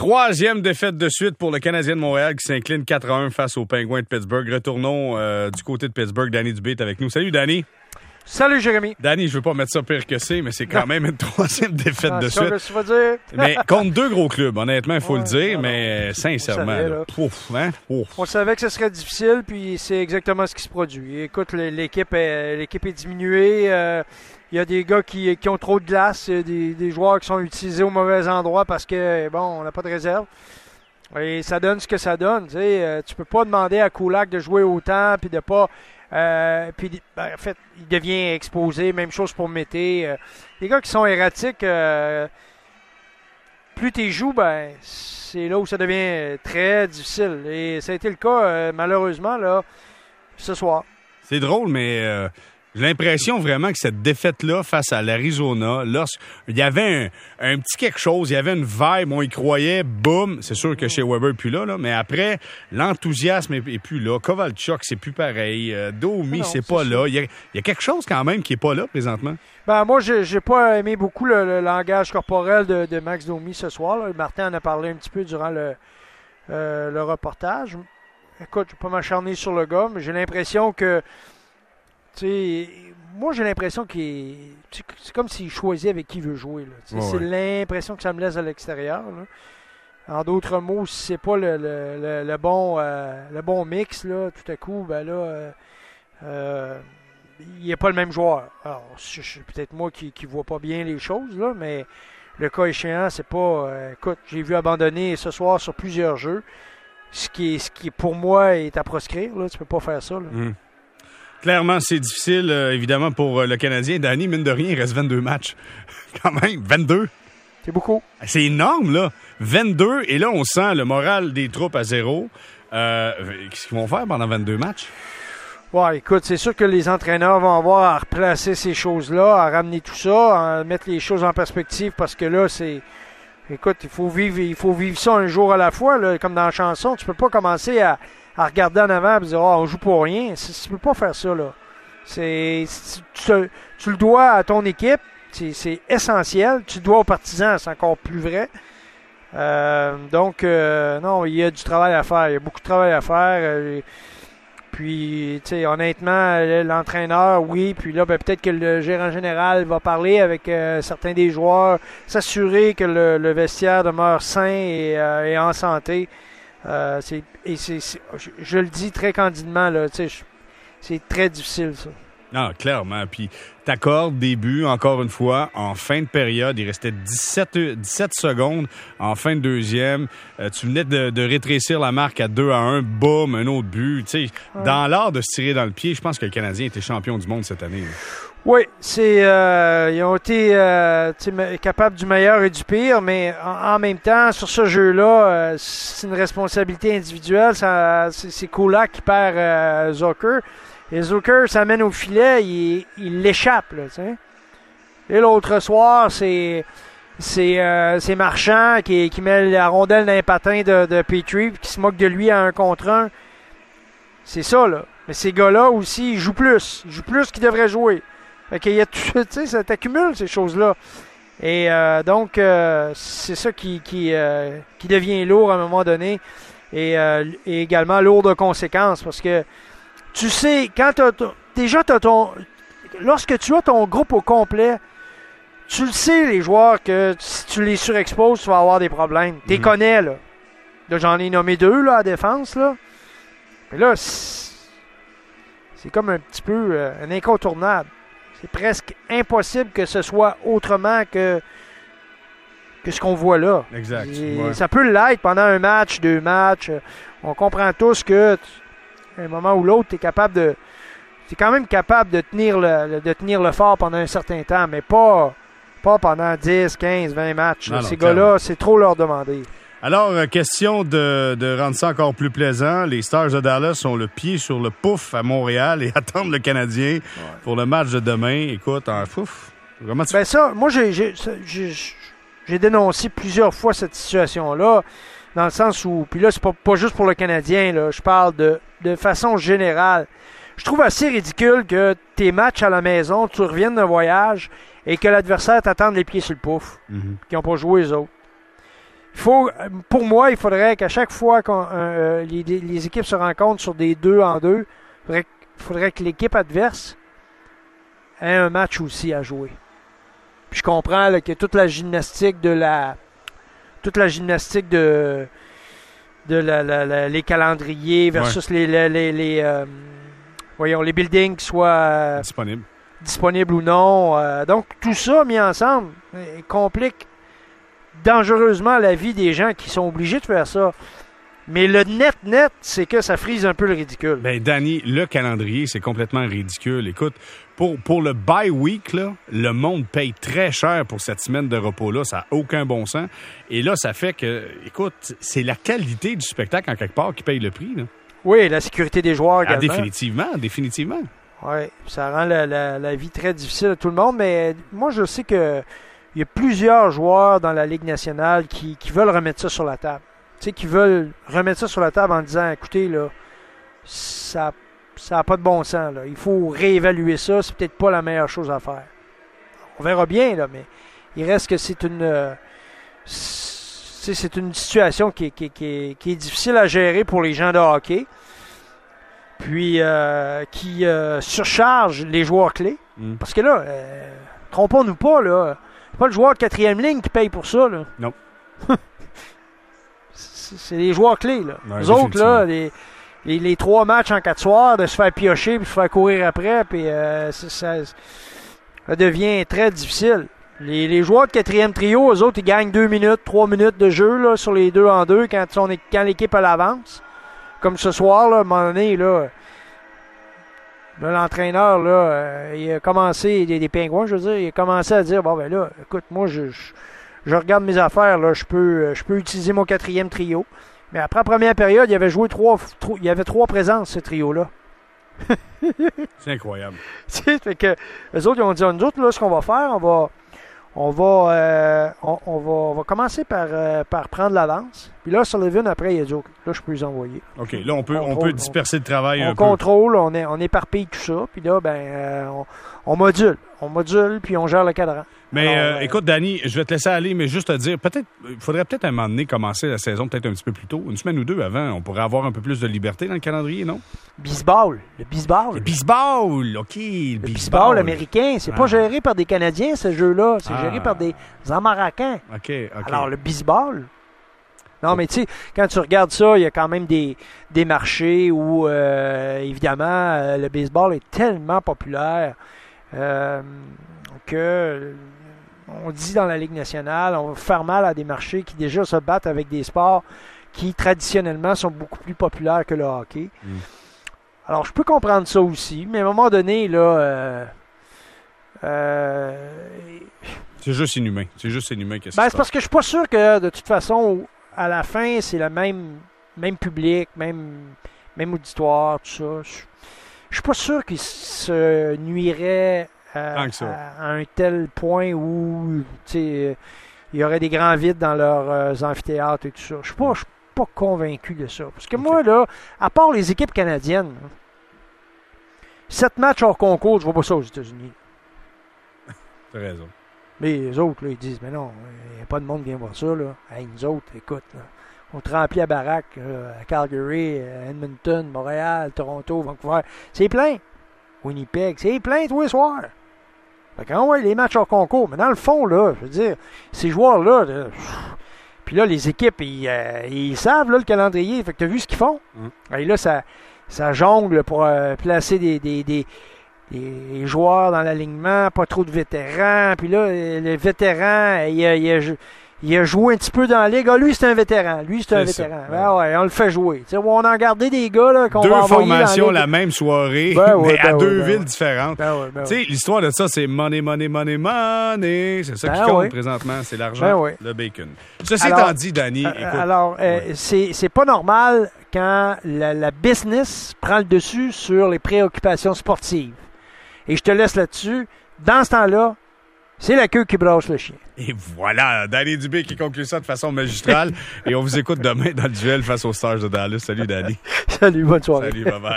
Troisième défaite de suite pour le Canadien de Montréal qui s'incline 4 1 face aux Penguins de Pittsburgh. Retournons euh, du côté de Pittsburgh. Danny Dubé est avec nous. Salut, Danny. Salut, Jérémy. Danny, je veux pas mettre ça pire que c'est, mais c'est quand même une troisième défaite de suite. Tu vas dire? mais contre deux gros clubs, honnêtement, il faut le dire, mais sincèrement, là, pouf, hein? on savait que ce serait difficile, puis c'est exactement ce qui se produit. Écoute, l'équipe est, l'équipe est diminuée. Euh, il y a des gars qui, qui ont trop de glace, des, des, joueurs qui sont utilisés au mauvais endroit parce que, bon, on n'a pas de réserve. Et ça donne ce que ça donne. Tu sais, euh, tu peux pas demander à Kulak de jouer autant puis de pas. Euh, puis ben, en fait, il devient exposé. Même chose pour Mété. Euh, les gars qui sont erratiques, euh, plus tu joues, ben c'est là où ça devient très difficile. Et ça a été le cas malheureusement là ce soir. C'est drôle, mais j'ai l'impression vraiment que cette défaite-là face à l'Arizona, lorsqu'il y avait un, petit quelque chose, il y avait une vibe, on y croyait, boum, c'est sûr que chez Weber plus là, là mais après, l'enthousiasme est, plus là. Kovalchuk, c'est plus pareil. Euh, Domi, c'est pas là. Il y, a, quelque chose quand même qui est pas là présentement. Ben, moi, j'ai pas aimé beaucoup le, langage corporel de, Max Domi ce soir. Martin en a parlé un petit peu durant le, euh, le reportage. Écoute, je vais pas m'acharner sur le gars, mais j'ai l'impression que moi, j'ai l'impression qu'il c'est comme s'il choisit avec qui il veut jouer. c'est l'impression que ça me laisse à l'extérieur. En d'autres mots, si c'est pas le, le, bon, euh, le bon mix, là, tout à coup, ben là, euh, euh, il n'est pas le même joueur. Alors, c'est peut-être moi qui ne vois pas bien les choses, là, mais le cas échéant, c'est pas. écoute, j'ai vu abandonner ce soir sur plusieurs jeux. Ce qui, ce qui pour moi est à proscrire. Là. Tu peux pas faire ça. Là. Hum. Clairement, c'est difficile, euh, évidemment, pour euh, le Canadien. Danny, mine de rien, il reste 22 matchs. Quand même, 22. C'est beaucoup. C'est énorme, là. 22, et là, on sent le moral des troupes à zéro. Euh, qu'est-ce qu'ils vont faire pendant 22 matchs? Ouais, écoute, c'est sûr que les entraîneurs vont avoir à replacer ces choses-là, à ramener tout ça, à mettre les choses en perspective, parce que là, c'est... Écoute, il faut vivre, il faut vivre ça un jour à la fois, là, comme dans la chanson. Tu peux pas commencer à à regarder en avant et dire oh, on joue pour rien. Tu peux pas faire ça. là. C'est, tu, le dois à ton équipe. C'est essentiel. Tu le dois aux partisans. C'est encore plus vrai. Euh, donc, euh, non, il y a du travail à faire. Il y a beaucoup de travail à faire. Euh, puis, tu sais, honnêtement, l'entraîneur, oui. Puis là, ben, peut-être que le gérant général va parler avec certains des joueurs, s'assurer que le, vestiaire demeure sain et en santé. Euh, et je, le dis très candidement, là, c'est très difficile, ça. Ah, clairement. Puis, t'accordes des buts, encore une fois, en fin de période. Il restait 17, 17 secondes en fin de deuxième. Euh, tu venais de, rétrécir la marque à 2 à 1. Boum, un autre but. Dans l'art de se tirer dans le pied, je pense que le Canadien était champion du monde cette année. Oui, c'est euh, ils ont été euh, capables du meilleur et du pire, mais en, même temps, sur ce jeu-là, euh, c'est une responsabilité individuelle. C'est Koula qui perd Zucker. Et Zucker s'amène au filet, il l'échappe. Et l'autre soir, c'est c'est Marchand qui, qui met la rondelle dans les patins de, de Petrie, qui se moque de lui à un contre un. C'est ça, là. Mais ces gars-là aussi, ils jouent plus. Ils jouent plus qu'ils devraient jouer. Fait y a tout, ça t'accumule ces choses-là. Et euh, donc, euh, c'est ça qui, qui, euh, qui, devient lourd à un moment donné et, également lourd de conséquences parce que tu sais, quand tu déjà as ton. Lorsque tu as ton groupe au complet, tu le sais, les joueurs, que si tu les surexposes, tu vas avoir des problèmes. Tu les mhm. connais, là. là J'en ai nommé deux, là, à défense, là. Mais là, c'est comme un petit peu un incontournable. C'est presque impossible que ce soit autrement que, que ce qu'on voit là. Exact. Ça peut l'être pendant un match, deux matchs. On comprend tous que un moment ou l'autre, tu es capable de. Quand même capable de tenir, le, de tenir le fort pendant un certain temps, mais pas, pas pendant 10, 15, 20 matchs. Ces gars-là, c'est trop leur demander. Alors, euh, question de, rendre ça encore plus plaisant. Les Stars de Dallas ont le pied sur le pouf à Montréal et attendent le Canadien pour le match de demain. Écoute, en fouf. Comment tu... Ben ça, moi, j'ai dénoncé plusieurs fois cette situation-là, dans le sens où, puis là, c'est pas, pas juste pour le Canadien, là, je parle de, de façon générale. Je trouve assez ridicule que tes matchs à la maison, tu reviennes d'un voyage et que l'adversaire t'attende les pieds sur le pouf, mm-hmm. qui n'ont pas joué les autres. Il faut, pour moi, il faudrait qu'à chaque fois que les, les, équipes se rencontrent sur des deux en deux, il faudrait, faudrait que l'équipe adverse ait un match aussi à jouer. Puis je comprends là, que toute la gymnastique de la. Toute la gymnastique de. de la, les calendriers versus les. les, euh, voyons, les buildings qui soient. Euh, disponibles. Disponibles ou non. Euh, donc tout ça mis ensemble complique dangereusement la vie des gens qui sont obligés de faire ça. Mais le net-net, c'est que ça frise un peu le ridicule. Ben, Danny, le calendrier, c'est complètement ridicule. Écoute, pour, pour le bye week, là, le monde paye très cher pour cette semaine de repos-là. Ça n'a aucun bon sens. Et là, ça fait que, écoute, c'est la qualité du spectacle en quelque part qui paye le prix. Là. Oui, la sécurité des joueurs ah, définitivement, définitivement. Oui, ça rend la, la, vie très difficile à tout le monde. Mais moi, je sais que il y a plusieurs joueurs dans la Ligue nationale qui, qui veulent remettre ça sur la table sais, qui veulent remettre ça sur la table en disant écoutez, là, ça n'a pas de bon sens. Là. Il faut réévaluer ça. C'est peut-être pas la meilleure chose à faire. On verra bien, là, mais il reste que c'est une. Euh, c'est une situation qui, qui, qui, est difficile à gérer pour les gens de hockey. Puis euh, qui euh, surcharge les joueurs clés. Mm. Parce que là, trompons-nous pas, là. Pas le joueur de quatrième ligne qui paye pour ça. Là. Non. c'est les joueurs clés. Là. les autres, là, les, les, trois matchs en quatre soirs, de se faire piocher puis se faire courir après, puis euh, ça, devient très difficile. Les, les, joueurs de quatrième trio, eux autres, ils gagnent deux minutes, trois minutes de jeu là, sur les deux en deux quand, quand l'équipe a l'avance. Comme ce soir, là, à un moment donné, là, l'entraîneur, là, euh, il a commencé, des, des pingouins, je veux dire, il a commencé à dire, bon, ben là, écoute, moi, je je regarde mes affaires, là, je peux, euh, je peux utiliser mon quatrième trio. Mais après la première période, il y avait joué trois, il y avait trois présences, ce trio-là. c'est incroyable. fait que les autres, ils ont dit, nous autres, là, ce qu'on va faire, on va, on va, euh, on, va, on va commencer par, euh, par prendre l'avance. Puis là, Sullivan, après, il a dit, là, je peux les envoyer. OK, là, on peut, on, peut disperser le travail on contrôle, on, est, on éparpille tout ça. Puis là, ben, on, on module. On module, puis on gère le cadran. Mais euh, euh, écoute, Danny, je vais te laisser aller, mais juste te dire, peut-être, il faudrait peut-être à un moment donné commencer la saison peut-être un petit peu plus tôt, une semaine ou deux avant. On pourrait avoir un peu plus de liberté dans le calendrier, non? Bisball. Le bisball. Le bisball, OK. Le, bisball américain. C'est pas ah. géré par des Canadiens, ce jeu-là. C'est géré ah. par des Américains. OK, OK. Alors, le bisball. Non, mais tu sais, quand tu regardes ça, il y a quand même des, des marchés où, euh, évidemment, le baseball est tellement populaire que on dit dans la Ligue nationale, on va faire mal à des marchés qui déjà se battent avec des sports qui traditionnellement sont beaucoup plus populaires que le hockey. Mm. Alors, je peux comprendre ça aussi, mais à un moment donné, là. Euh, euh, c'est juste inhumain. C'est juste inhumain que ben, C'est parce que je suis pas sûr que, de toute façon, à la fin, c'est le même, même public, même, même auditoire, tout ça. Je, je suis pas sûr qu'il se nuirait à, un tel point où il y aurait des grands vides dans leurs euh, amphithéâtres et tout ça. Je suis pas, suis pas convaincu de ça. Parce que moi, là, à part les équipes canadiennes, sept matchs hors concours, je vois pas ça aux États-Unis. T'as raison. Mais les autres, là, ils disent, mais non, il n'y a pas de monde qui vient voir ça. Là. Hey, nous autres, écoute, on te remplit à baraque à Calgary, à Edmonton, Montréal, Toronto, Vancouver. C'est plein. Winnipeg, c'est plein tous les soirs. Fait que, ah ouais, les matchs hors concours. Mais dans le fond, là, je veux dire, ces joueurs-là, puis là, les équipes, ils, euh, savent là, le calendrier. Fait que tu as vu ce qu'ils font? Mm. Et là, ça, ça jongle pour euh, placer des, des, des, des, joueurs dans l'alignement, pas trop de vétérans. Puis là, les vétérans, il a, il a il a joué un petit peu dans la ligue. Ah, lui, c'est un vétéran. Lui, c'est un vétéran. Ben ouais, on le fait jouer. T'sais, on a gardé des gars là, qu'on va envoyer formations la, même soirée, ben mais à ben deux villes différentes. tu sais, l'histoire de ça, c'est money, money, money, money. C'est ça qui compte présentement. C'est l'argent, le bacon. Ceci étant dit, Danny, euh, écoute. Alors, euh, c'est pas normal quand la, la business prend le dessus sur les préoccupations sportives. Et je te laisse là-dessus. Dans ce temps-là, c'est la queue qui brasse le chien. Et voilà, Danny Dubé qui conclut ça de façon magistrale. et on vous écoute demain dans le duel face aux Stars de Dallas. Salut, Danny. Salut, bonne soirée. Salut, bye bye.